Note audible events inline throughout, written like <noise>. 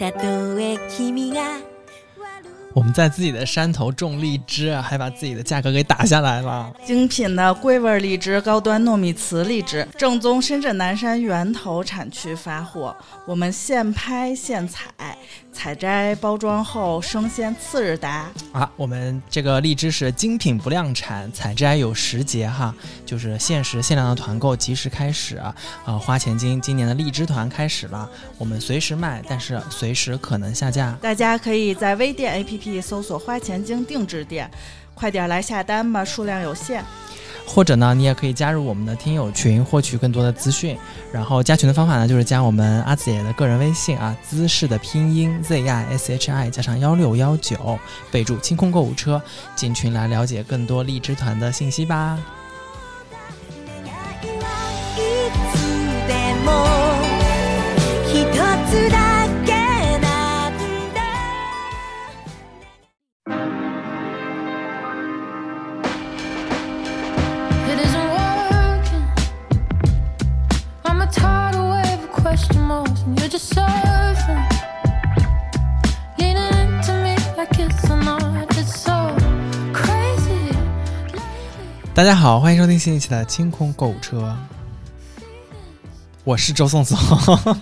たとえ君が我们在自己的山头种荔枝，还把自己的价格给打下来了。精品的桂味荔枝、高端糯米糍荔枝，正宗深圳南山源头产区发货，我们现拍现采， 采摘包装后生鲜次日达。啊，我们这个荔枝是精品不量产，采摘有时节哈，就是限时限量的团购及时开始啊！呃，花钱精今年的荔枝团开始了，我们随时卖，但是随时可能下架。大家可以在微店 APP 搜索“花钱精定制店”，快点来下单吧，数量有限。或者呢，你也可以加入我们的听友群，获取更多的资讯。然后加群的方法呢，就是加我们阿紫姐的个人微信啊，姿势的拼音 Z I S H I 加上幺六幺九，备注清空购物车，进群来了解更多荔枝团的信息吧。いつでも一つだ 大家好，欢迎收听新一期的清空购物车，我是周颂颂。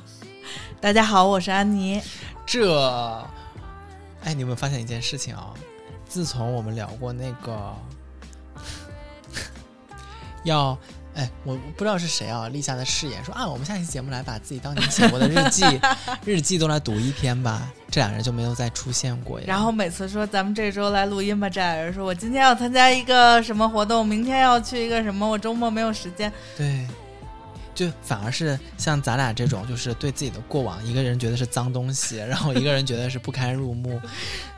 <laughs> 大家好，我是安妮。这，哎，你有没有发现一件事情啊？自从我们聊过那个 <laughs> 要，哎，我不知道是谁啊立下的誓言，说啊，我们下期节目来把自己当年写过的日记 <laughs> 日记都来读一篇吧。这两人就没有再出现过呀。然后每次说咱们这周来录音吧，这俩人说我今天要参加一个什么活动，明天要去一个什么，我周末没有时间。对，就反而是像咱俩这种，就是对自己的过往，一个人觉得是脏东西，然后一个人觉得是不堪入目。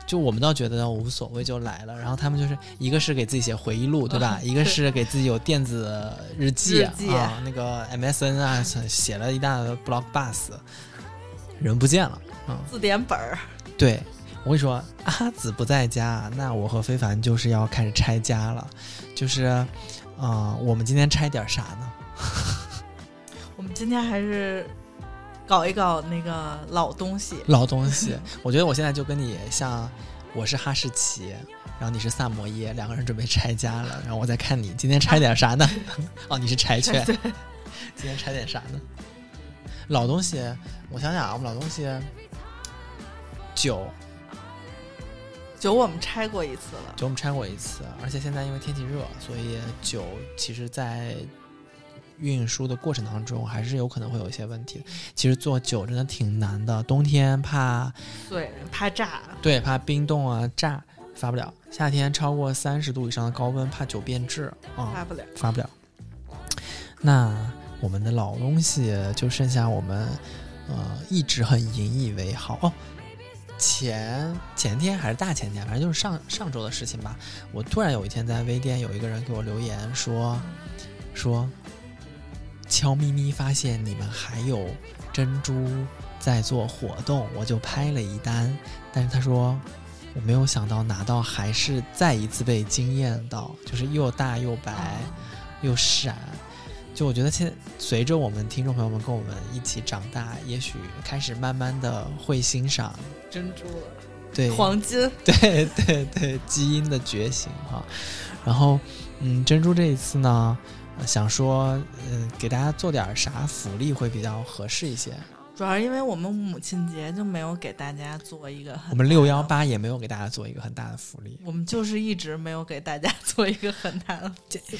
就我们倒觉得无所谓，就来了。然后他们就是一个是给自己写回忆录，对吧？一个是给自己有电子日记日记啊，那个 MSN 啊，写了一大 blog bus，人不见了。嗯，字典本儿，对我跟你说，阿紫不在家，那我和非凡就是要开始拆家了。就是，啊、我们今天拆点啥呢？<laughs> 我们今天还是搞一搞那个老东西。老东西。<laughs> 我觉得我现在就跟你像，我是哈士奇，然后你是萨摩耶，两个人准备拆家了。然后我再看你今天拆点啥呢？<laughs> 哦，你是柴犬。<laughs> 今天拆点啥呢？老东西，我想想啊，我们老东西，酒，酒我们拆过一次了。酒我们拆过一次，而且现在因为天气热，所以酒其实在运输的过程当中还是有可能会有一些问题的。其实做酒真的挺难的，冬天怕对，怕炸。对，怕冰冻啊炸发不了。夏天超过三十度以上的高温，怕酒变质啊、发不了。发不了。那我们的老东西就剩下我们呃一直很引以为豪哦。前前天还是大前天，反正就是上上周的事情吧。我突然有一天在微店有一个人给我留言说说，悄咪咪发现你们还有珍珠在做活动，我就拍了一单。但是他说我没有想到拿到还是再一次被惊艳到，就是又大又白又闪。就我觉得现在随着我们听众朋友们跟我们一起长大，也许开始慢慢的会欣赏珍珠了，对 <laughs> 黄金。对对对，基因的觉醒哈。然后，嗯，珍珠这一次呢，呃想说，嗯、给大家做点啥福利会比较合适一些。主要是因为我们母亲节就没有给大家做一个很我们六幺，八也没有给大家做一个很大的福利。我们就是一直没有给大家做一个很大的。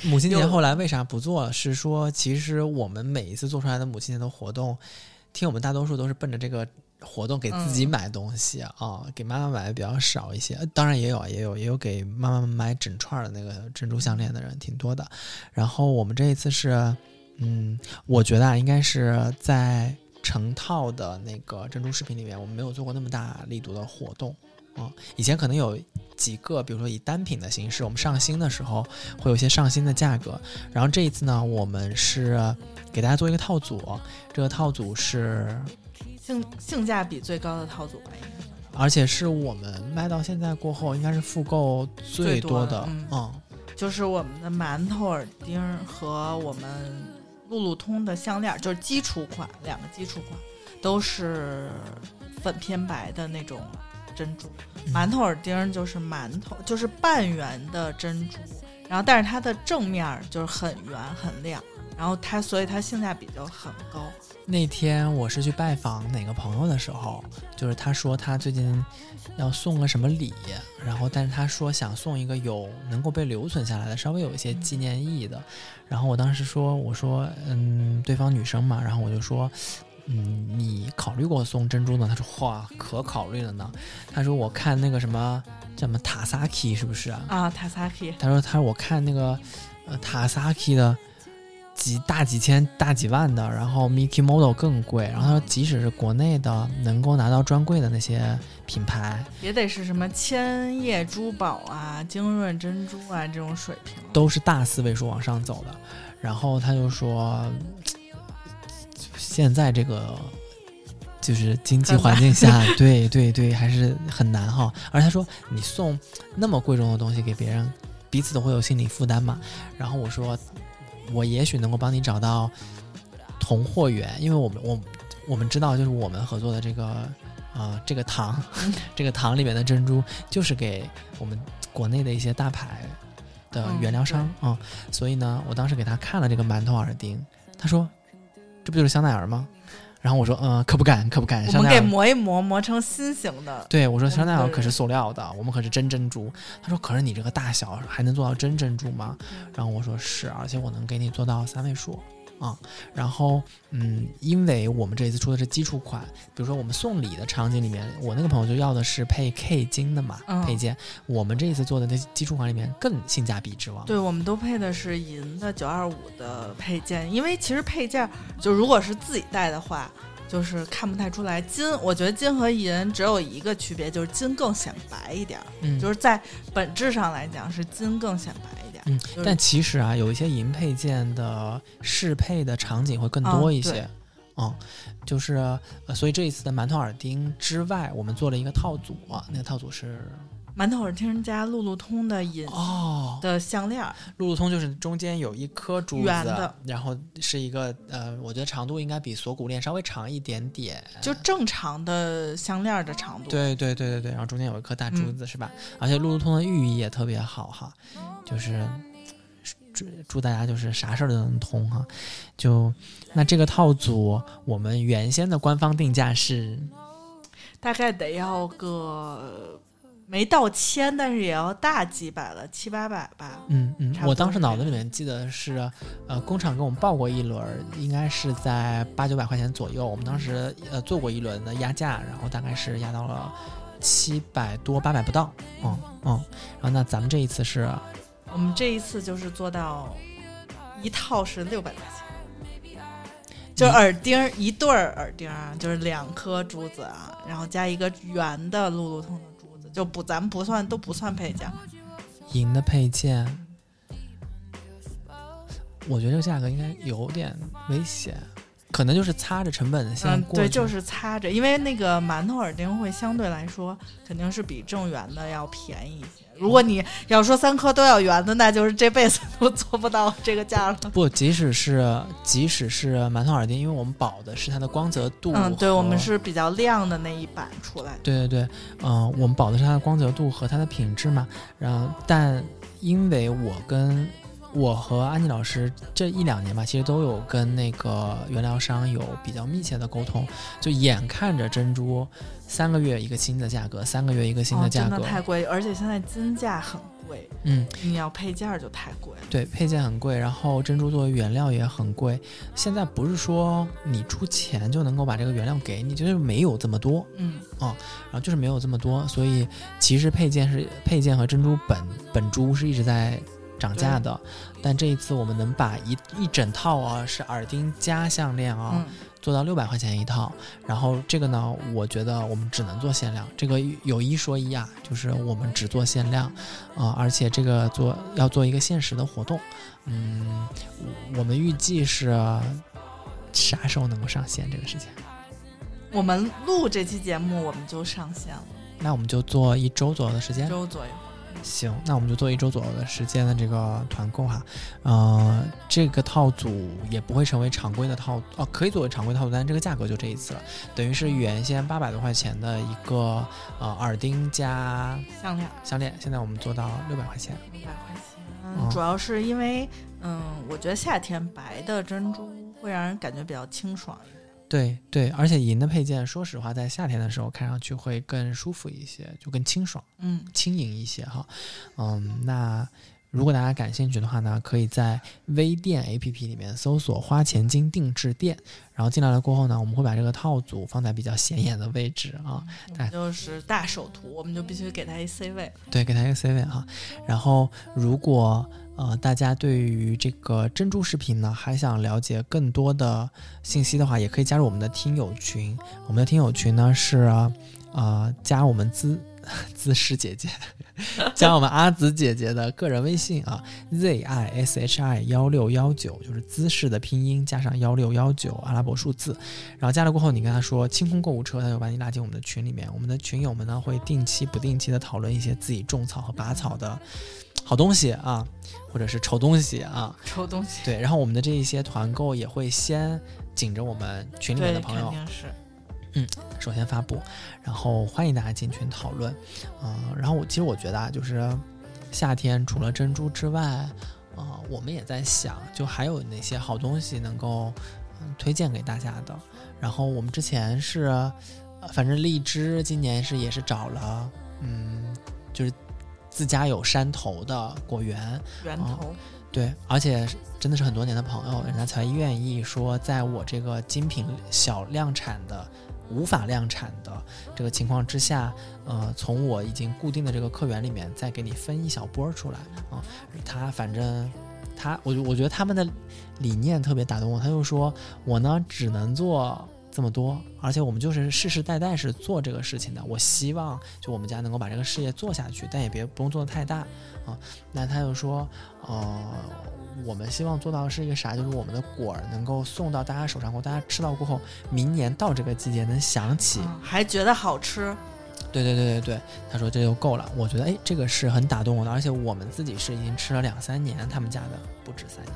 母亲节后来为啥不做？是说，其实我们每一次做出来的母亲节的活动，听我们大多数都是奔着这个活动给自己嗯买东西啊、给妈妈买的比较少一些。呃当然也有啊，也有也有给妈妈买整串儿的那个珍珠项链的人挺多的。然后我们这一次是，嗯，我觉得啊，应该是在成套的那个珍珠饰品里面，我们没有做过那么大力度的活动。啊、以前可能有几个，比如说以单品的形式，我们上新的时候会有一些上新的价格。然后这一次呢，我们是给大家做一个套组，这个套组是，性性价比最高的套组吧，应该算而且是我们卖到现在过后，应该是复购最多的，嗯。嗯。就是我们的馒头耳钉儿和我们路路通的项链儿，就是基础款，两个基础款都是粉偏白的那种珍珠，嗯。馒头耳钉儿就是馒头，就是半圆的珍珠，然后但是它的正面儿就是很圆很亮，然后它所以它性价比就很高。那天我是去拜访哪个朋友的时候，就是他说他最近要送个什么礼，然后但是他说想送一个有能够被留存下来的，稍微有一些纪念意义的。然后我当时说，我说嗯，对方女生嘛，然后我就说。嗯，你考虑过送珍珠呢？他说：“哇，可考虑了呢。”他说：“我看那个什么叫什么塔萨 k 是不是啊？啊 a k i 他说：“他说我看那个呃塔萨 k 的几大几千、大几万的，然后 Mickey Model 更贵。然后他说，即使是国内的能够拿到专柜的那些品牌，也得是什么千叶珠宝啊、精润珍珠啊这种水平。都是大四位数往上走的。然后他就说，现在这个就是经济环境下，<laughs> 对对对，还是很难哈。而他说，你送那么贵重的东西给别人，彼此都会有心理负担嘛。然后我说，我也许能够帮你找到同货源，因为我们我我们知道，就是我们合作的这个呃这个糖，<laughs> 这个糖里面的珍珠，就是给我们国内的一些大牌的嗯原料商啊、所以呢，我当时给他看了这个馒头耳钉，他说：“这不就是香奈儿吗？”然后我说：“嗯、可不敢，可不敢。我们给磨一磨，磨成心形的。对我说香奈儿可是塑料的，我们可是真珍珠。他说：“可是你这个大小还能做到真珍珠吗？”然后我说：“是，而且我能给你做到三位数。”啊，然后嗯，因为我们这一次出的是基础款，比如说我们送礼的场景里面，我那个朋友就要的是配 K 金的嘛、嗯配件，我们这一次做的那基础款里面更性价比之王。对，我们都配的是银的九二五的配件，因为其实配件就如果是自己戴的话，就是看不太出来。金，我觉得金和银只有一个区别，就是金更显白一点儿，嗯，就是在本质上来讲是金更显白一点儿。嗯就是但其实啊，有一些银配件的适配的场景会更啊多一些对。嗯，就是呃，所以这一次的馒头耳钉之外，我们做了一个套组啊，那个套组是馒头耳钉加路路通的银哦，的项链儿，路路通就是中间有一颗珠子，圆的然后是一个呃，我觉得长度应该比锁骨链稍微长一点点。就正常的项链儿的长度。对对对对对，然后中间有一颗大珠嗯子、是吧？而且路路通的寓意也特别好哈，就是祝祝大家就是啥事儿都能通哈。就那这个套组，我们原先的官方定价是大概得要个没到千，但是也要大几百了，七八百吧。嗯嗯我当时脑子里面记得是，呃，工厂给我们报过一轮儿，应该是在八九百块钱左右。我们当时呃做过一轮的压价，然后大概是压到了七百多八百不到，嗯嗯。然后那咱们这一次是我们这一次就是做到一套是六百块钱，就是耳钉儿一对儿耳钉就是两颗珠子啊，然后加一个圆的路路通就不咱们不算都不算配件。银的配件，我觉得这个价格应该有点危险，可能就是擦着成本线嗯，对，就是擦着，因为那个馒头耳钉会相对来说肯定是比正圆的要便宜一些。如果你要说三颗都要圆的，那就是这辈子都做不到这个价了。不，即使是即使是馒头耳钉，因为我们保的是它的光泽度，嗯，对，我们。是比较亮的那一版出来的。对对对，嗯、我们保的是它的光泽度和它的品质嘛。然后，但因为我跟我和安妮老师这一两年吧，其实都有跟那个原料商有比较密切的沟通，就眼看着珍珠三个月一个新的价格，三个月一个新哦的价格，真的太贵，而且现在金价很贵，嗯，你要配件儿就太贵了。对，配件很贵，然后珍珠作为原料也很贵。现在不是说你出钱就能够把这个原料给你，就是没有这么多，嗯，然后就是没有这么多，所以其实配件是配件和珍珠本本珠是一直在涨价的。但这一次我们能把一一整套啊，是耳钉加项链啊，嗯，做到六百块钱一套。然后这个呢，我觉得我们只能做限量。这个有一说一啊，就是我们只做限量，啊、而且这个做要做一个限时的活动。嗯，我们预计是啥时候能够上线这个事情？我们录这期节目我们就上线了，那我们就做一周左右的时一间。周左右。行，那我们就做一周左右的时间的这个团购哈，呃，这个套组也不会成为常规的套哦，可以作为常规套组，但是这个价格就这一次了，等于是原先八百多块钱的一个呃耳钉加项链项链，现在我们做到六百块钱。六百块钱，哦主要是因为嗯，我觉得夏天白的珍珠会让人感觉比较清爽一点。对对，而且银的配件，说实话，在夏天的时候看上去会更舒服一些，就更清爽。嗯，轻盈一些哈。嗯，那如果大家感兴趣的话呢，可以在微店 APP 里面搜索“花钱精定制店”，然后进来了过后呢，我们会把这个套组放在比较显眼的位置啊，就是大首图，我们就必须给它一 C 位。对，给它一个 C 位哈。然后如果呃大家对于这个珍珠饰品呢还想了解更多的信息的话，也可以加入我们的听友群。我们的听友群呢是呃加我们姿姿势姐姐，<laughs> 加我们阿紫姐姐的个人微信啊，z i s h i 幺六幺九，就是姿势的拼音加上幺六幺九阿拉伯数字。然后加了过后，你跟他说清空购物车，他就把你拉进我们的群里面。我们的群友们呢会定期不定期的讨论一些自己种草和拔草的好东西啊，或者是丑东西啊。丑东西，对，然后我们的这一些团购也会先紧着我们群里面，的朋友肯定是。首先发布，然后欢迎大家进群讨论。嗯、然后我其实我觉得啊，就是夏天除了珍珠之外，呃，我们也在想，就还有哪些好东西能够嗯推荐给大家的。然后我们之前是，呃反正荔枝今年是也是找了，嗯，就是自家有山头的果园，哦源头，对，而且真的是很多年的朋友，人家才愿意说，在我这个精品小量产的、无法量产的这个情况之下，呃，从我已经固定的这个客源里面再给你分一小波儿出来啊、他反正他，我我觉得他们的理念特别打动我，他就说我呢只能做。这么多，而且我们就是世世代代是做这个事情的。我希望就我们家能够把这个事业做下去，但也别不用做的太大啊。那他又说，呃，我们希望做到的是一个啥？就是我们的果儿能够送到大家手上过，大家吃到过后，明年到这个季节能想起。嗯还觉得好吃。对对对对对，他说这就够了。我觉得哎，这个是很打动我的，而且我们自己是已经吃了两三年，他们家的不止三年。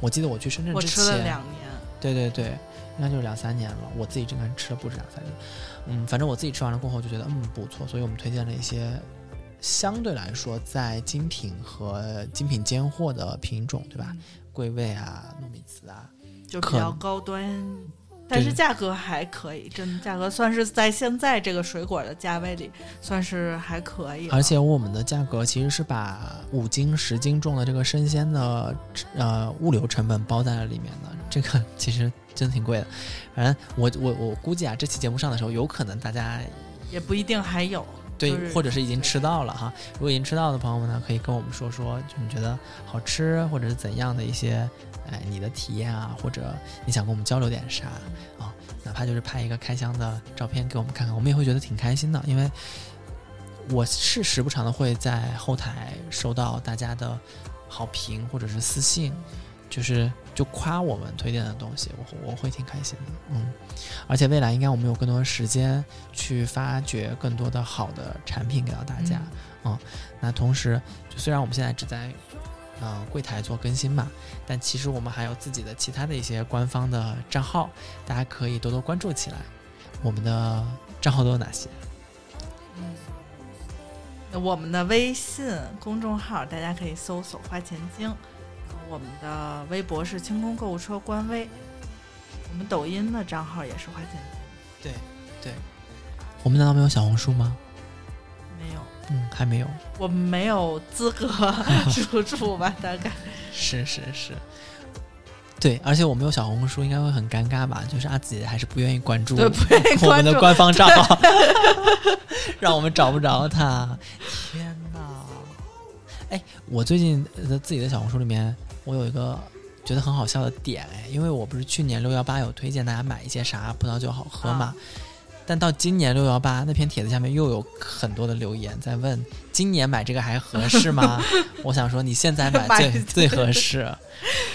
我记得我去深圳我之前，吃了两年，对对对，应该就是两三年了。我自己真的吃了不止两三年，嗯，反正我自己吃完了过后就觉得嗯不错，所以我们推荐了一些相对来说在精品和精品尖货的品种，对吧？嗯桂味啊、糯米糍啊，就比较高端，但是价格还可以，真的价格算是在现在这个水果的价位里算是还可以。而且我们的价格其实是把五斤、十斤重的这个生鲜的呃物流成本包在了里面的，这个 <laughs> 其实真的挺贵的。反正我我我估计啊，这期节目上的时候，有可能大家也不一定还有。对，就是或者是已经吃到了哈。如果已经吃到的朋友们呢，可以跟我们说说，就你觉得好吃，或者是怎样的一些，哎，你的体验啊，或者你想跟我们交流点啥啊，哪怕就是拍一个开箱的照片给我们看看，我们也会觉得挺开心的，因为我是时不常的会在后台收到大家的好评或者是私信，就是就夸我们推荐的东西，我我会挺开心的，嗯。而且未来应该我们有更多的时间去发掘更多的好的产品给到大家。嗯，那同时，就虽然我们现在只在呃柜台做更新嘛，但其实我们还有自己的其他的一些官方的账号，大家可以多多关注起来。我们的账号都有哪些？我们的微信公众号大家可以搜索“花钱精”，我们的微博是清空购物车官微，我们抖音的账号也是花钱精，对对我们难道没有小红书吗？没有，嗯，还没有。我没有资格入驻吧？大概是是是，对，而且我没有小红书，应该会很尴尬吧？就是阿紫姐还是不愿意关注对不愿意我们的。官方账号，<laughs> 让我们找不着他。天哪！哎，我最近的自己的小红书里面，我有一个觉得很好笑的点，哎，因为我不是去年六幺八有推荐大家买一些啥葡萄酒好喝嘛，但到今年六幺八那篇帖子下面又有很多的留言在问，今年买这个还合适吗？<laughs> 我想说你现在买 <laughs> 买最最合适。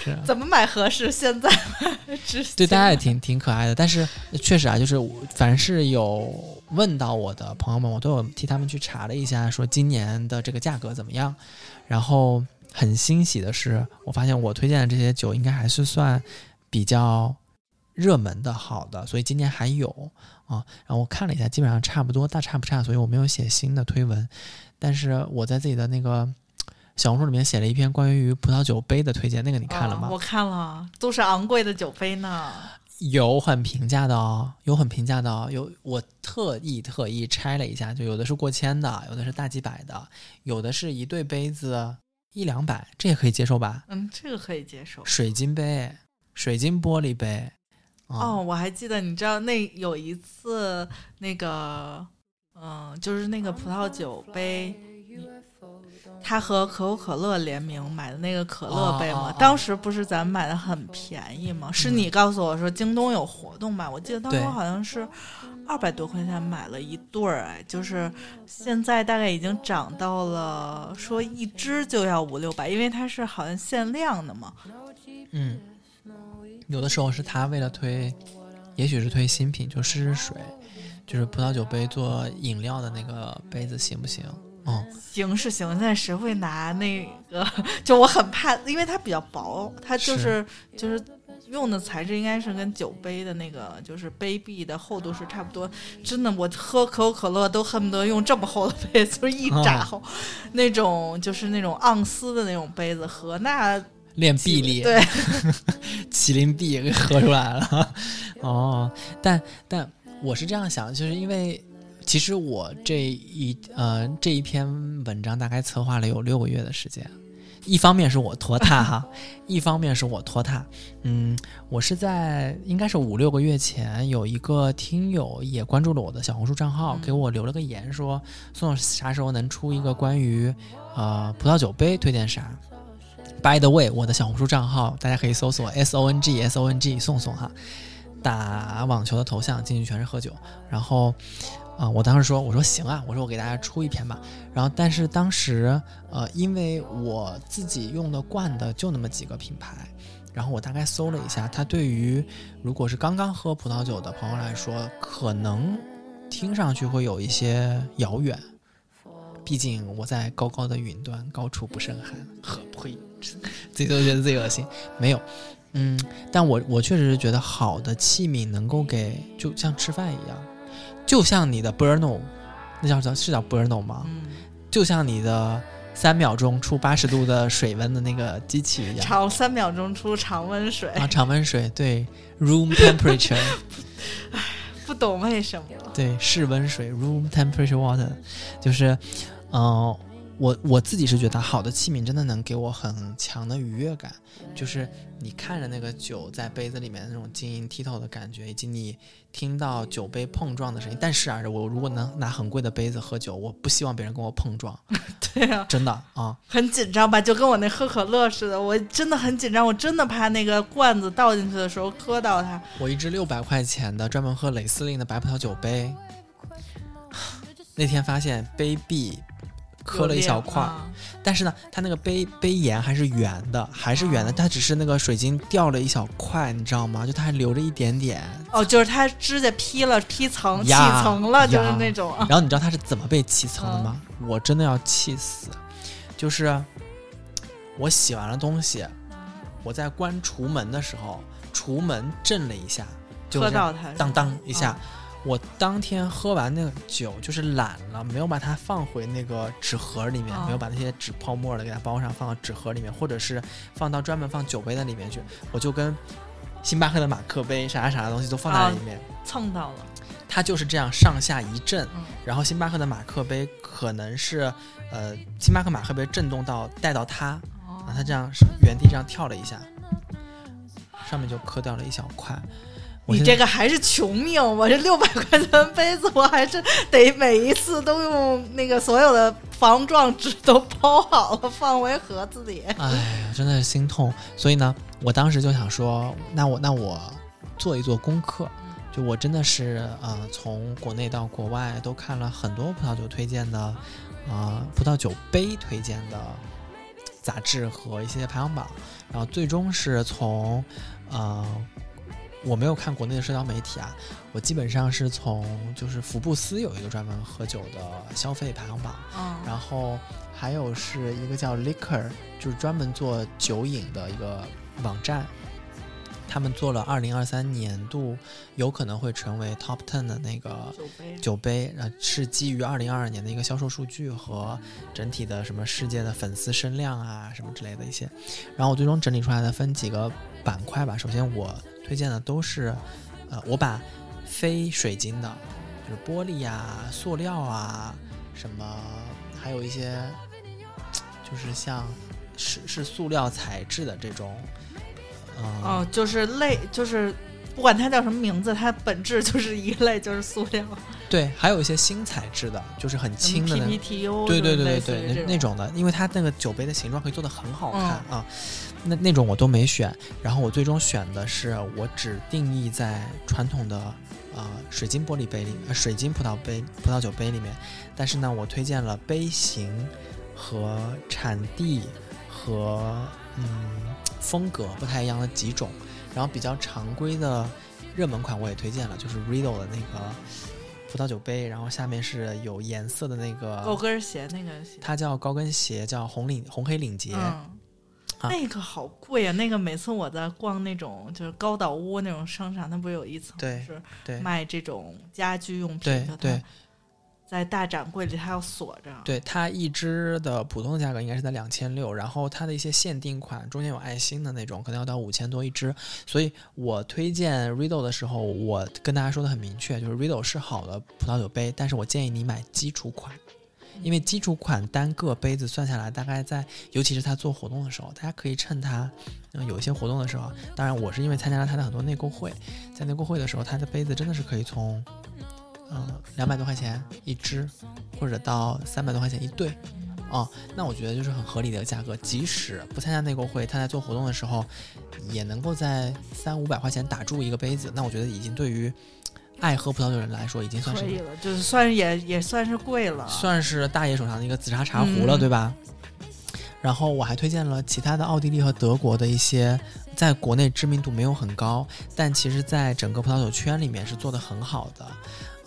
是，怎么买合适？现在买对大家也挺挺可爱的，但是确实啊，就是凡是有问到我的朋友们，我都有替他们去查了一下，说今年的这个价格怎么样。然后很欣喜的是，我发现我推荐的这些酒应该还是算比较热门的好的，所以今年还有啊。然后我看了一下，基本上差不多，大差不差，所以我没有写新的推文。但是我在自己的那个小红书里面写了一篇关于葡萄酒杯的推荐，那个你看了吗？啊我看了，都是昂贵的酒杯呢。有很平价的哦，有很平价的哦，有我特意特意拆了一下，就有的是过千的，有的是大几百的，有的是一对杯子一两百，这也可以接受吧？嗯，这个可以接受。水晶杯，水晶玻璃杯，啊哦，我还记得，你知道那有一次那个，嗯、就是那个葡萄酒杯，他和可口可乐联名买的那个可乐杯嘛，当时不是咱们买的很便宜吗？是你告诉我说京东有活动吧？我记得当时好像是二百多块钱买了一对儿，哎，就是现在大概已经涨到了说一支就要五六百，因为它是好像限量的嘛。嗯，有的时候是他为了推，也许是推新品，就试试水，就是葡萄酒杯做饮料的那个杯子行不行？嗯，行是行，但谁会拿那个？就我很怕，因为它比较薄，它就是就是用的材质应该是跟酒杯的那个就是杯壁的厚度是差不多。真的，我喝可口可乐都恨不得用这么厚的杯子，就是一扎厚，那种就是那种盎司的那种杯子喝，那练臂力，对，<laughs> 麒麟臂给喝出来了。<laughs> 哦，但但我是这样想，就是因为其实我这一呃这一篇文章大概策划了有六个月的时间。一方面是我拖沓哈，<laughs> 一方面是我拖沓。嗯，我是在应该是五六个月前，有一个听友也关注了我的小红书账号，嗯给我留了个言说，宋总啥时候能出一个关于呃葡萄酒杯推荐啥？By the way，我的小红书账号大家可以搜索 S O N G S O N G 宋宋哈，打网球的头像进去全是喝酒。然后，啊、我当时说我说行啊，我说我给大家出一篇吧。然后，但是当时呃，因为我自己用的惯的就那么几个品牌，然后我大概搜了一下，它对于如果是刚刚喝葡萄酒的朋友来说，可能听上去会有一些遥远。毕竟我在高高的云端，高处不胜寒。呵，呸，<laughs> 自己都觉得自己恶心。没有，嗯，但我我确实是觉得好的器皿能够给，就像吃饭一样，就像你的 Burno，那叫叫是叫 Burno 吗？嗯，就像你的三秒钟出八十度的水温的那个机器一样。常三秒钟出常温水，啊，常温水对，room temperature，<laughs> 不懂为什么。对，室温水 room temperature water，就是，嗯、我我自己是觉得好的器皿真的能给我很强的愉悦感，就是你看着那个酒在杯子里面那种晶莹剔透的感觉，以及你听到酒杯碰撞的声音。但是啊，我如果能拿很贵的杯子喝酒，我不希望别人跟我碰撞，<laughs> 对啊，真的啊。很紧张吧，就跟我那喝可乐似的，我真的很紧张，我真的怕那个罐子倒进去的时候磕到它。我一支六百块钱的专门喝蕾司令的白葡萄酒杯，<sighs> 那天发现杯壁磕了一小块但是呢，它那个杯杯沿还是圆的，还是圆的，哦它只是那个水晶掉了一小块，你知道吗？就它还留着一点点。哦，就是它指甲劈了，劈层起层了，就是那种。然后你知道它是怎么被起层的吗？<laughs> 我真的要气死！就是我洗完了东西，我在关厨门的时候，厨门震了一下，就当当一下。啊我当天喝完那个酒，就是懒了，没有把它放回那个纸盒里面，哦没有把那些纸泡沫的给它包上，放到纸盒里面，或者是放到专门放酒杯的里面去。我就跟星巴克的马克杯啥啥的东西都放在啊里面，蹭到了。它就是这样上下一震，嗯然后星巴克的马克杯可能是呃星巴克马克杯震动到带到它，然后它这样原地这样跳了一下，上面就磕掉了一小块。我你这个还是穷命，我这六百块钱的杯子，我还是得每一次都用那个所有的防撞纸都包好了，放回盒子里。<laughs> 哎呀，真的是心痛。所以呢，我当时就想说，那我那我做一做功课，就我真的是呃，从国内到国外都看了很多葡萄酒推荐的，呃，葡萄酒杯推荐的杂志和一些排行榜，然后最终是从呃，我没有看国内的社交媒体啊，我基本上是从就是福布斯有一个专门喝酒的消费排行榜，嗯，然后还有是一个叫 Liquor，就是专门做酒饮的一个网站。他们做了二零二三年度有可能会成为 Top Ten 的那个酒杯，酒杯，呃，是基于二零二二年的一个销售数据和整体的什么世界的粉丝声量啊什么之类的一些。然后我最终整理出来的分几个板块吧。首先我推荐的都是，呃，我把非水晶的，就是玻璃啊、塑料啊什么，还有一些就是像是是塑料材质的这种，嗯、哦，就是类，就是不管它叫什么名字，它本质就是一类，就是塑料，<laughs> 对，还有一些新材质的，就是很轻的对对对对对，那那种的，因为它那个酒杯的形状可以做的很好看、嗯。啊，那那种我都没选，然后我最终选的是我只定义在传统的呃水晶玻璃杯里，呃水晶葡萄杯葡萄酒杯里面，但是呢，我推荐了杯型和产地和嗯风格不太一样的几种，然后比较常规的热门款我也推荐了，就是 Riedel 的那个葡萄酒杯，然后下面是有颜色的那个高跟鞋那个鞋，它叫高跟鞋，叫红领红黑领结。嗯。啊那个好贵啊！那个每次我在逛那种就是高岛屋那种商场，它不是有一层对是对卖这种家居用品的？对对在大展柜里它要锁着。对，它一支的普通的价格应该是在两千六，然后它的一些限定款，中间有爱心的那种，可能要到五千多一支。所以我推荐 Riedel 的时候，我跟大家说的很明确，就是 Riedel 是好的葡萄酒杯，但是我建议你买基础款。因为基础款单个杯子算下来，大概在，尤其是它做活动的时候，大家可以趁它，嗯、有一些活动的时候，当然我是因为参加了它的很多内购会，在内购会的时候，它的杯子真的是可以从，嗯、两百多块钱一支，或者到三百多块钱一对，哦，那我觉得就是很合理的价格，即使不参加内购会，它在做活动的时候，也能够在三五百块钱打住一个杯子，那我觉得已经对于爱喝葡萄酒的人来说，已经算是可以了，就是算是也也算是贵了。算是大爷手上的一个紫砂茶壶了，嗯对吧？然后我还推荐了其他的奥地利和德国的一些在国内知名度没有很高，但其实在整个葡萄酒圈里面是做的很好的，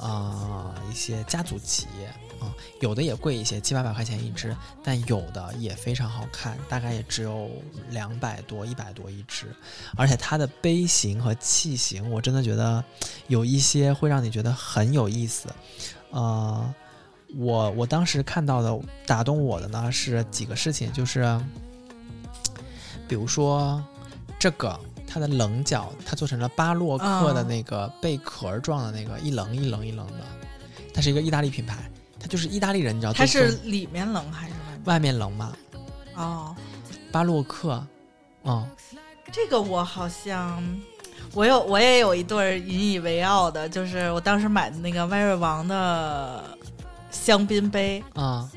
呃，一些家族企业啊、有的也贵一些，七八百块钱一只，但有的也非常好看，大概也只有两百多、一百多一只，而且它的杯型和器型，我真的觉得有一些会让你觉得很有意思，呃。我我当时看到的打动我的呢是几个事情，就是比如说这个它的棱角，它做成了巴洛克的嗯那个贝壳状的那个一棱一棱一棱的，它是一个意大利品牌，它就是意大利人，你知道它是里面棱还是外面？外面棱嘛，哦，巴洛克，嗯，这个我好像。我有，我也有一对引以为傲的，就是我当时买的那个歪瑞王的香槟杯，啊、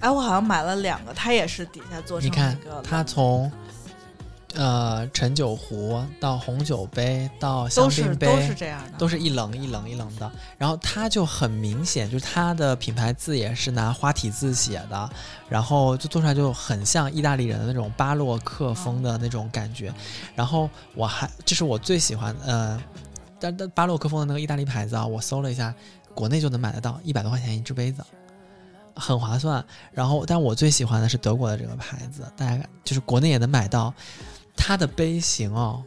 哎，我好像买了两个，它也是底下做成你看它从呃陈酒壶到红酒杯到香槟杯都是这样的，都是一棱一棱一棱的，然后它就很明显，就是它的品牌字也是拿花体字写的，然后就做出来就很像意大利人的那种巴洛克风的那种感觉。然后我还这是我最喜欢呃，但但巴洛克风的那个意大利牌子啊，我搜了一下，国内就能买得到，一百多块钱一只杯子。很划算，然后，但我最喜欢的是德国的这个牌子，大家就是国内也能买到，他的杯型哦，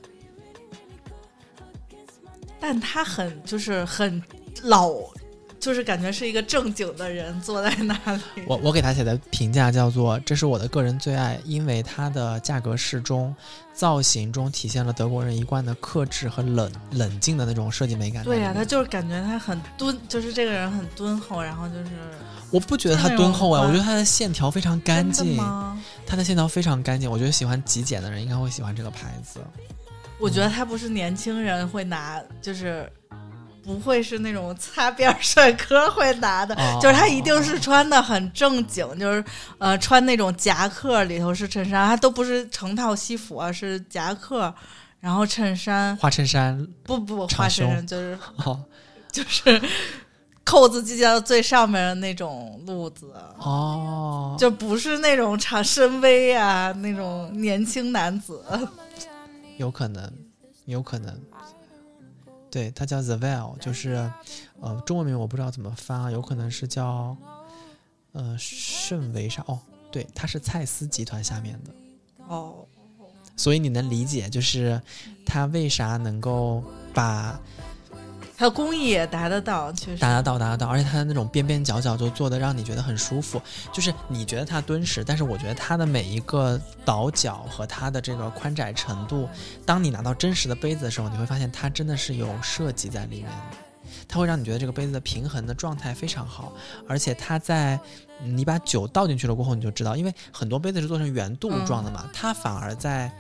但他很就是很老，就是感觉是一个正经的人坐在那里。我我给他写的评价叫做：“这是我的个人最爱，因为它的价格适中，造型中体现了德国人一贯的克制和冷冷静的那种设计美感。”对呀、他就是感觉他很敦，就是这个人很敦厚，然后就是我不觉得他敦厚啊，我觉得他的线条非常干净，吗？它的线条非常干净。我觉得喜欢极简的人应该会喜欢这个牌子。我觉得他不是年轻人会拿，就是不会是那种擦边儿帅哥会拿的，哦 <laughs> 就是他一定是穿的很正经，就是呃穿那种夹克里头是衬衫，他都不是成套西服啊，是夹克，然后衬衫。花衬衫不不长花衬袖。衫就是哦。<laughs> 就是扣子系到最上面的那种路子，哦，就不是那种长深 V 啊那种年轻男子。有可能，有可能。对，它叫 The Veil，就是呃，中文名我不知道怎么翻啊，有可能是叫呃甚为啥哦，对，它是蔡司集团下面的，哦，所以你能理解，就是它为啥能够把它的工艺也达得到，确实。达得到，达得到，而且它的那种边边角角就做的让你觉得很舒服。就是你觉得它敦实，但是我觉得它的每一个倒角和它的这个宽窄程度，当你拿到真实的杯子的时候，你会发现它真的是有设计在里面的。它会让你觉得这个杯子的平衡的状态非常好，而且它在嗯你把酒倒进去了过后，你就知道，因为很多杯子是做成圆肚状的嘛，它反而在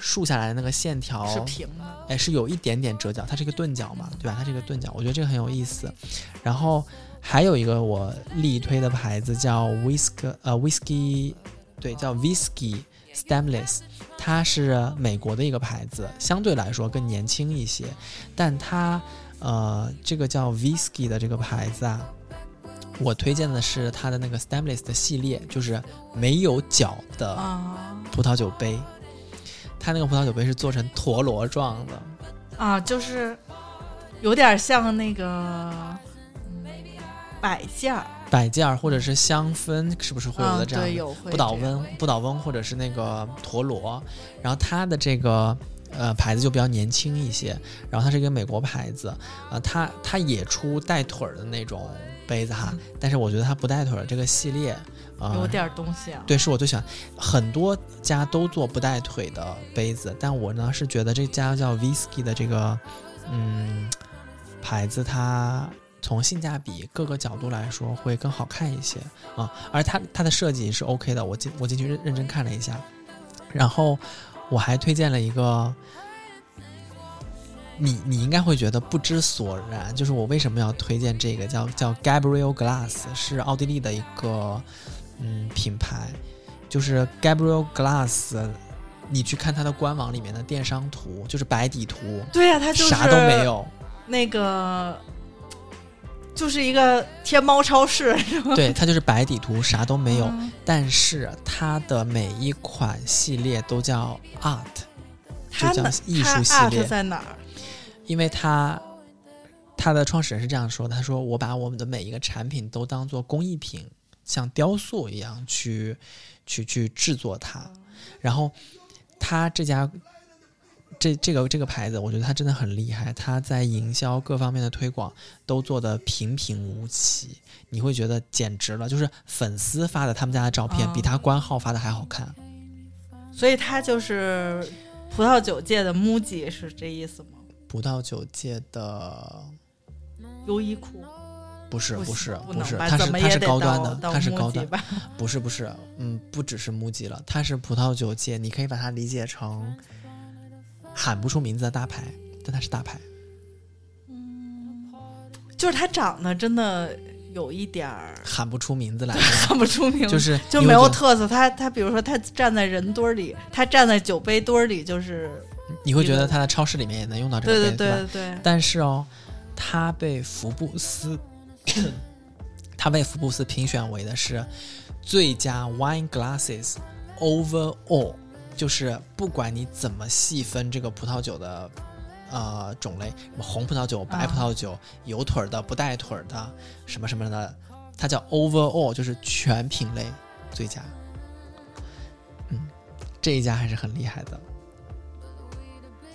竖下来的那个线条是平的，哎，是有一点点折角，它是一个钝角嘛，对吧？它是一个钝角，我觉得这个很有意思。然后还有一个我力推的牌子叫 Whisk 呃 Whisky，对，叫 Whisky Stemless，它是美国的一个牌子，相对来说更年轻一些，但它呃这个叫 Whisky 的这个牌子啊。我推荐的是它的那个 Stemless 的系列，就是没有脚的啊葡萄酒杯。它那个葡萄酒杯是做成陀螺状的，啊，就是有点像那个嗯摆件儿，摆件儿或者是香氛，是不是会有啊的这样的？对，有会不倒翁、不倒翁或者是那个陀螺，然后它的这个呃牌子就比较年轻一些，然后它是一个美国牌子，啊、它它也出带腿儿的那种杯子哈，嗯。但是我觉得它不带腿儿这个系列，啊、有点东西啊。对，是我最喜欢。很多家都做不带腿的杯子，但我呢是觉得这家叫 Whisky 的这个嗯牌子，它从性价比各个角度来说会更好看一些啊。而它它的设计是 OK 的，我进我进去认认真看了一下，然后我还推荐了一个。你你应该会觉得不知所然，就是我为什么要推荐这个叫叫 Gabriel Glass，是奥地利的一个嗯品牌，就是 Gabriel Glass，你去看它的官网里面的电商图，就是白底图，对呀、它就是啥都没。有。那个就是一个天猫超市，是吗？对，它就是白底图，啥都没有。嗯但是它的每一款系列都叫 Art，就叫艺术系列在哪儿？因为它它的创始人是这样说的：“他说我把我们的每一个产品都当做工艺品，像雕塑一样去去去制作它。然后他这家这这个这个牌子，我觉得他真的很厉害，他在营销各方面的推广都做得平平无奇，你会觉得简直了，就是粉丝发的他们家的照片、哦比他官号发的还好看。所以他就是葡萄酒界的 MUJI 是这意思吗？葡萄酒界的优衣库不是不是不是，它是它是高端的，它是高端，<laughs> 不是不是，嗯，不只是 MUJI 了，它是葡萄酒界，你可以把它理解成喊不出名字的大牌，但它是大牌。嗯就是它长得真的有一点儿喊不出名字来，喊不出名字，就是就没有特色。他他比如说他站在人堆儿里，他站在酒杯堆儿里，就是你会觉得它在超市里面也能用到这个杯子，吧？对对对对，但是哦，它被福布斯，<coughs> 它被福布斯评选为的是最佳 wine glasses overall，就是不管你怎么细分这个葡萄酒的呃种类，什么红葡萄酒、白葡萄酒、有腿儿的、不带腿儿的，什么什么的，它叫 overall，就是全品类最佳。嗯，这一家还是很厉害的。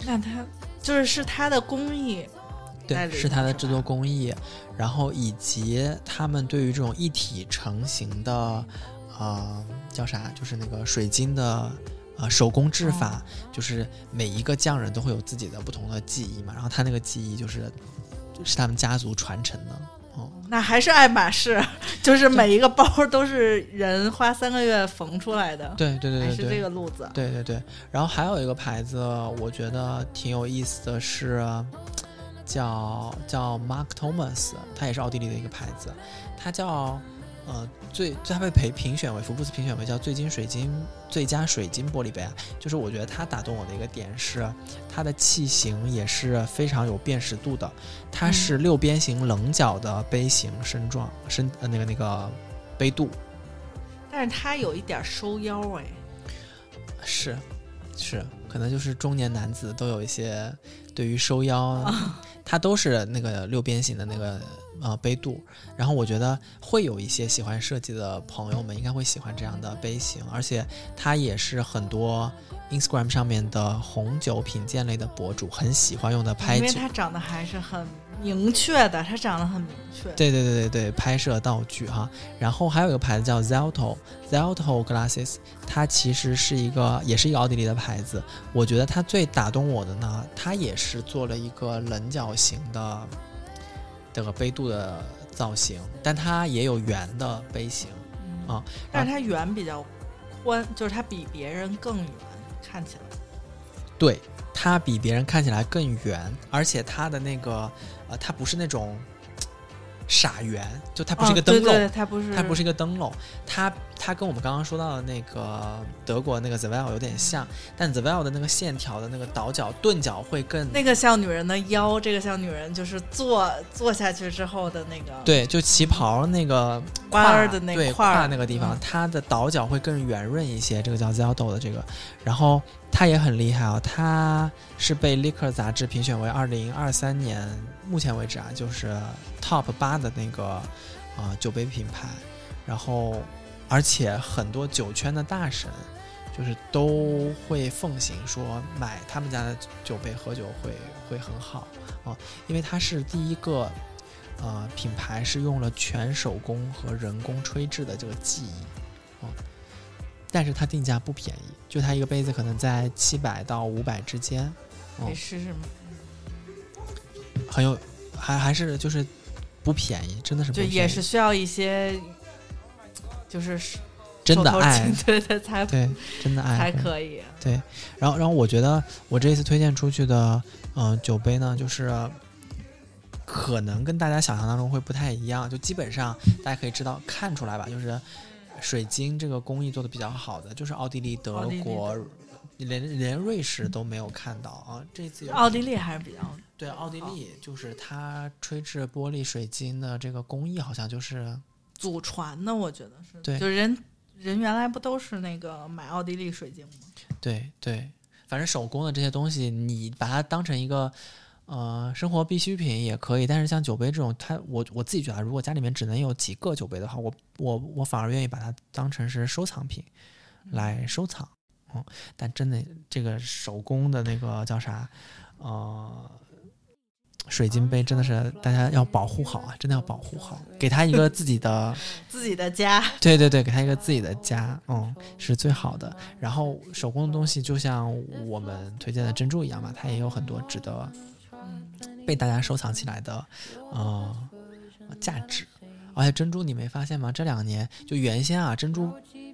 那它就是是它的工艺在对，是它的制作工艺，然后以及他们对于这种一体成型的，呃，叫啥？就是那个水晶的。呃，手工制法、就是每一个匠人都会有自己的不同的技艺嘛，然后他那个技艺就是是他们家族传承的，哦，那还是爱马仕，<laughs> 就是每一个包都是人花三个月缝出来的，对对对还是这个路子。对对对，然后还有一个牌子，我觉得挺有意思的是，叫叫 Mark Thomas，它也是奥地利的一个牌子，它叫呃最它被评评选为福布斯评选为叫最金水晶最佳水晶玻璃杯啊，就是我觉得它打动我的一个点是它的器型也是非常有辨识度的，它是六边形棱角的杯型身状身呃那个那个杯肚但是它有一点收腰哎，是是，可能就是中年男子都有一些对于收腰，<laughs> 它都是那个六边形的那个呃杯肚，然后我觉得会有一些喜欢设计的朋友们应该会喜欢这样的杯型，而且它也是很多 Instagram 上面的红酒品鉴类的博主很喜欢用的拍酒。因为它长得还是很明确的，它长得很明确。对对对对对，拍摄道具哈。然后还有一个牌子叫 Zelto，Zelto Glasses，它其实是一个也是一个奥地利的牌子。我觉得它最打动我的呢，它也是做了一个棱角形的这个杯度的造型，但它也有圆的杯型。嗯啊但是它圆比较宽，就是它比别人更圆，看起来。对，它比别人看起来更圆，而且它的那个呃，它不是那种傻圆，就它不是一个灯笼。哦对对，它不是，它不是一个灯笼，它它跟我们刚刚说到的那个德国那个 The Well 有点像，但 The Well 的那个线条的那个倒角钝角会更那个像女人的腰，这个像女人就是坐坐下去之后的那个对，就旗袍那个弯儿的那对块儿。胯那个地方，嗯。它的倒角会更圆润一些，这个叫 Zeldo 的这个，然后它也很厉害啊，它是被 Liquor 杂志评选为二零二三年目前为止啊，就是 Top 八的那个啊、呃酒杯品牌，然后而且很多酒圈的大神。就是都会奉行说买他们家的酒杯喝酒会会很好啊，因为它是第一个呃品牌是用了全手工和人工吹制的这个技艺啊，但是它定价不便宜，就它一个杯子可能在七百到五百之间，可以试试吗？很有还还是就是不便宜，真的是不就便宜，也是需要一些，就是真的手头爱紧，对对，才 <laughs> 对，真的爱才可以。对，然后然后我觉得我这一次推荐出去的，嗯、酒杯呢，就是可能跟大家想象当中会不太一样，就基本上大家可以知道看出来吧，就是水晶这个工艺做的比较好的，就是奥地利、德奥地利国。连连瑞士都没有看到啊！这次奥地利还是比较对奥地利，就是它吹制玻璃水晶的这个工艺，好像就是祖传的，我觉得是。对就人人原来不都是那个买奥地利水晶吗？对对，反正手工的这些东西，你把它当成一个呃生活必需品也可以。但是像酒杯这种，它我我自己觉得啊，如果家里面只能有几个酒杯的话，我我我反而愿意把它当成是收藏品来收藏。嗯，但真的这个手工的那个叫啥呃。水晶杯真的是大家要保护好啊，真的要保护好，给他一个自己的 <laughs> 自己的家，对对对，给他一个自己的家，嗯，是最好的。然后手工的东西，就像我们推荐的珍珠一样嘛，它也有很多值得被大家收藏起来的，呃，价值。而且珍珠，你没发现吗？这两年就原先啊，珍珠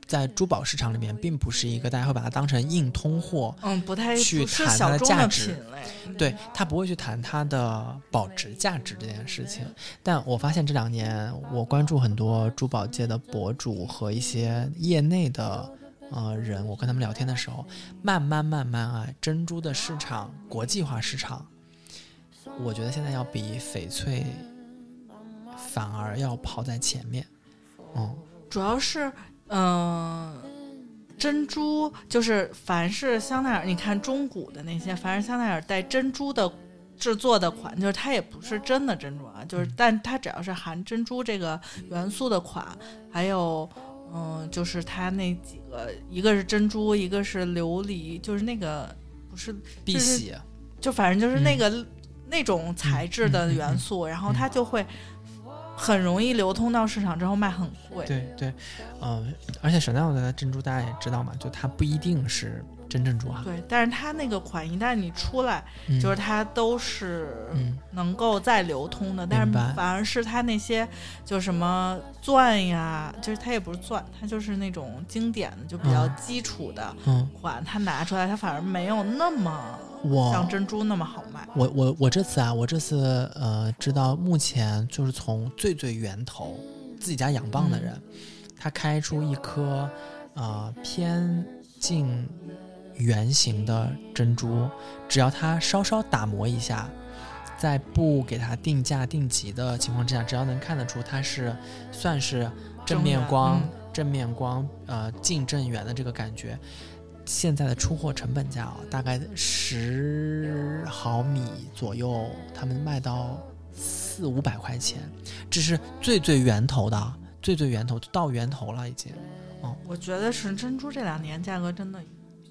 在珠宝市场里面并不是一个大家会把它当成硬通货，嗯，不太去谈它的的价值。对他不会去谈它的保值价值这件事情，但我发现这两年我关注很多珠宝界的博主和一些业内的呃人，我跟他们聊天的时候，慢慢慢慢啊，珍珠的市场国际化市场，我觉得现在要比翡翠反而要跑在前面，嗯，主要是，嗯、珍珠就是凡是香奈儿，你看中古的那些，凡是香奈儿带珍珠的制作的款，就是它也不是真的珍珠啊，就是但它只要是含珍珠这个元素的款，还有。嗯，就是它那几个，一个是珍珠，一个是琉璃，就是那个不是碧就是玺，就反正就是那嗯个、那种材质的元素，然后它就会很容易流通到市场之后卖很贵。对对，嗯、而且 Chanel 的珍珠大家也知道嘛，就它不一定是真珍珠啊，对，但是它那个款一旦你出来，嗯就是它都是嗯。能够再流通的，但是反而是它那些就什么钻呀，就是它也不是钻，它就是那种经典的，就比较嗯基础的嗯，款，它拿出来它反而没有那么我像珍珠那么好卖。我我我这次啊，我这次呃知道目前就是从最最源头自己家养蚌的人，他开出一颗呃偏近圆形的珍珠，只要它稍稍打磨一下，在不给它定价定级的情况之下，只要能看得出它是算是正面光、嗯正面光呃近正圆的这个感觉。现在的出货成本价啊，大概十毫米左右，他们卖到四五百块钱，这是最最源头的，最最源头到源头了已经。我觉得是珍珠这两年价格真的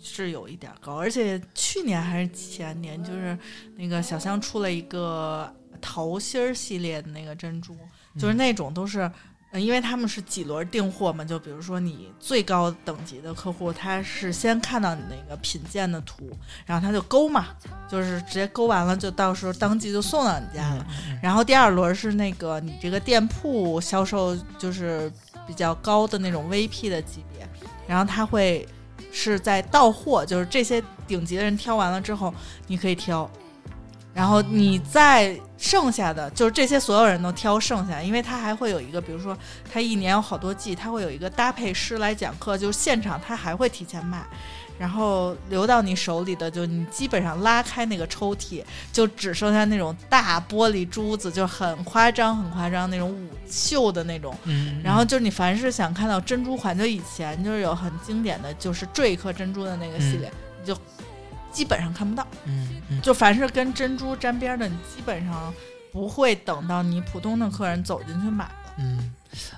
是有一点高，而且去年还是前年，就是那个小香出了一个桃心儿系列的那个珍珠，就是那种都是。嗯因为他们是几轮订货嘛，就比如说你最高等级的客户，他是先看到你那个品鉴的图，然后他就勾嘛，就是直接勾完了，就到时候当即就送到你家了。然后第二轮是那个你这个店铺销售就是比较高的那种 VP 的级别，然后他会是在到货，就是这些顶级的人挑完了之后，你可以挑，然后你再剩下的就是这些所有人都挑剩下，因为他还会有一个，比如说他一年有好多季，他会有一个搭配师来讲课，就是现场他还会提前卖。然后流到你手里的，就你基本上拉开那个抽屉，就只剩下那种大玻璃珠子，就很夸张、很夸张那种舞绣的那种。嗯，然后就是你凡是想看到珍珠环，就以前就是有很经典的就是坠颗珍珠的那个系列，你就基本上看不到。嗯嗯就凡是跟珍珠沾边的，你基本上不会等到你普通的客人走进去买了。嗯，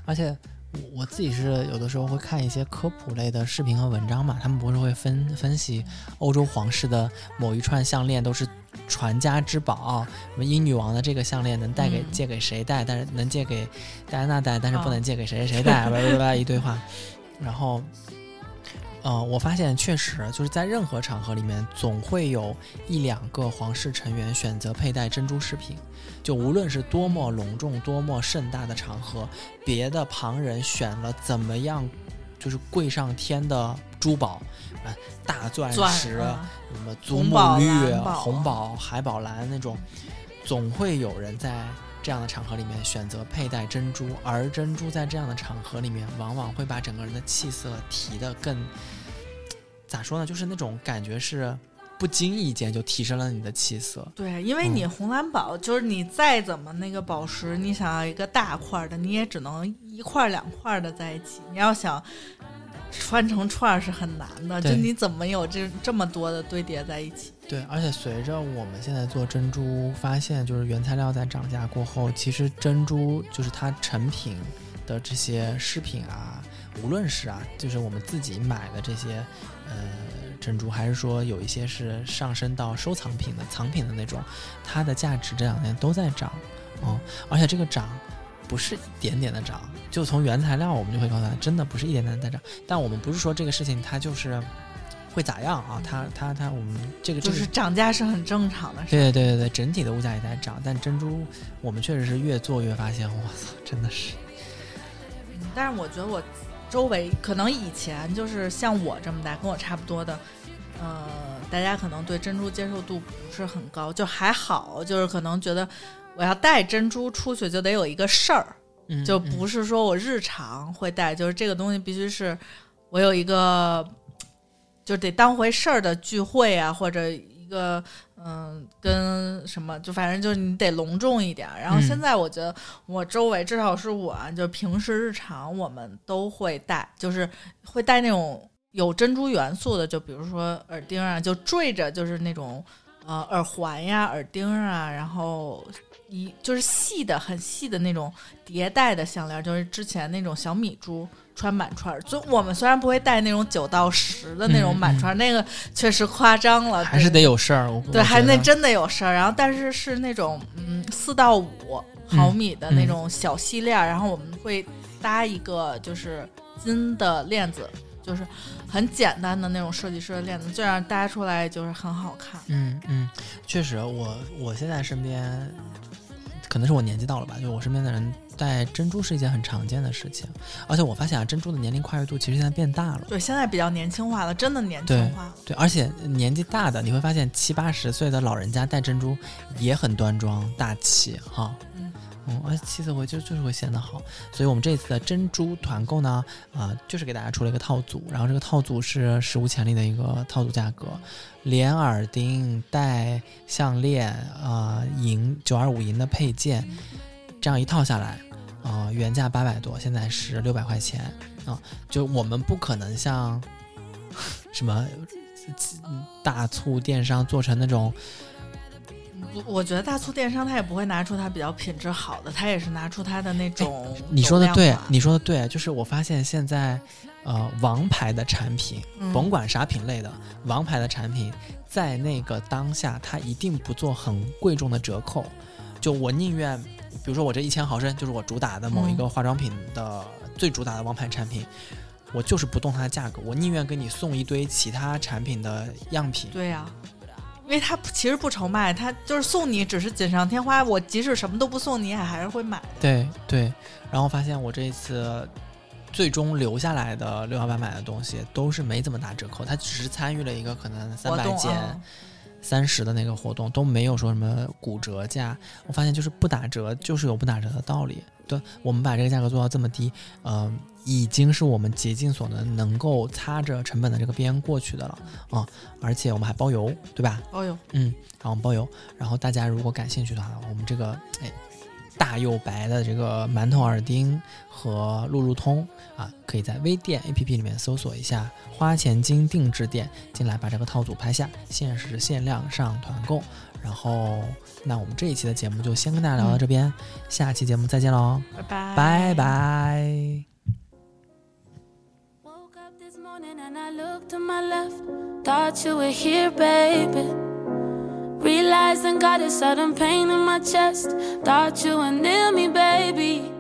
而且我我自己是有的时候会看一些科普类的视频和文章嘛，他们不是会分分析欧洲皇室的某一串项链都是传家之宝，什么英女王的这个项链能带给、嗯借给谁戴，但是能借给戴安娜戴，但是不哦能借给谁谁谁戴，叭叭叭一堆话，然后。呃，我发现确实就是在任何场合里面，总会有一两个皇室成员选择佩戴珍珠饰品。就无论是多么隆重、多么盛大的场合，别的旁人选了怎么样，就是贵上天的珠宝，啊，大钻钻石，嗯什么祖母绿、红宝、海宝蓝那种，总会有人在这样的场合里面选择佩戴珍珠，而珍珠在这样的场合里面，往往会把整个人的气色提得更，咋说呢？就是那种感觉是不经意间就提升了你的气色。对，因为你红蓝宝、就是你再怎么那个宝石，你想要一个大块儿的，你也只能一块儿两块儿的在一起。你要想穿成串儿是很难的，就你怎么有这这么多的堆叠在一起？对，而且随着我们现在做珍珠，发现就是原材料在涨价过后，其实珍珠就是它成品的这些饰品啊，无论是啊，就是我们自己买的这些呃珍珠，还是说有一些是上升到收藏品的藏品的那种，它的价值这两年都在涨，嗯，而且这个涨。不是一点点的涨，就从原材料我们就会告诉他，真的不是一点点的在涨。但我们不是说这个事情它就是会咋样啊？它它它，我们这个这个就是涨价是很正常的事。对对对对，整体的物价也在涨，但珍珠我们确实是越做越发现，我操，真的是，但是我觉得我周围可能以前就是像我这么大，跟我差不多的，呃，大家可能对珍珠接受度不是很高，就还好，就是可能觉得我要带珍珠出去就得有一个事儿，嗯，就嗯不是说我日常会带，就是这个东西必须是我有一个，就得当回事儿的聚会啊，或者一个嗯，跟什么，就反正就是你得隆重一点儿。然后嗯现在我觉得我周围至少是我啊，就平时日常我们都会带，就是会带那种有珍珠元素的，就比如说耳钉啊，就坠着就是那种呃耳环呀、耳钉啊，然后一就是细的很细的那种叠戴的项链，就是之前那种小米珠穿满串儿。就我们虽然不会戴那种九到十的那种满串儿，那个确实夸张了，还是得有事儿，我对，还那真的有事儿。然后但是是那种嗯四到五毫米的那种小细链儿，然后我们会搭一个就是金的链子，就是很简单的那种设计师的链子，这样搭出来就是很好看。嗯嗯，确实，我我现在身边可能是我年纪到了吧，就我身边的人戴珍珠是一件很常见的事情，而且我发现啊，珍珠的年龄跨越度其实现在变大了。对，现在比较年轻化了，真的年轻化了。对，而且年纪大的你会发现七八十岁的老人家戴珍珠也很端庄大气哈。嗯嗯，而且气色会就就是会显得好，所以我们这次的珍珠团购呢，啊、就是给大家出了一个套组，然后这个套组是史无前例的一个套组价格，连耳钉带项链，啊，银九二五银的配件，这样一套下来，啊、原价八百多，现在是六百块钱，啊、就我们不可能像 <laughs> 什么 <laughs> 大促电商做成那种。我我觉得大促电商他也不会拿出他比较品质好的，他也是拿出他的那种、你说的对，你说的对，就是我发现现在，呃，王牌的产品，嗯甭管啥品类的，王牌的产品，在那个当下，它一定不做很贵重的折扣。就我宁愿，比如说我这一千毫升，就是我主打的某一个化妆品的、最主打的王牌产品，我就是不动它的价格，我宁愿给你送一堆其他产品的样品。对呀、因为他其实不愁卖，他就是送你只是锦上添花。我即使什么都不送你，也还是会买的。对对，然后发现我这一次最终留下来的六幺八买的东西都是没怎么打折扣，他只是参与了一个可能三百减啊，三十的那个活动，都没有说什么骨折价。我发现就是不打折就是有不打折的道理。对我们把这个价格做到这么低，嗯、已经是我们竭尽所能能够擦着成本的这个边过去的了啊、而且我们还包邮，对吧？包邮，嗯，然后包邮，然后大家如果感兴趣的话，我们这个哎大又白的这个馒头耳钉和路路通啊，可以在微店 APP 里面搜索一下“花钱精定制店”，进来把这个套组拍下，限时限量上团购。然后，那我们这一期的节目就先跟大家聊到这边，下期节目再见喽，拜拜，拜。拜。Morning and I looked to my left. Thought you were here, baby. Realized and got a sudden pain in my chest. Thought you were near me, baby.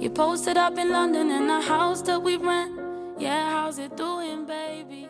You posted up in London in a house that we rent. Yeah, how's it doing, baby?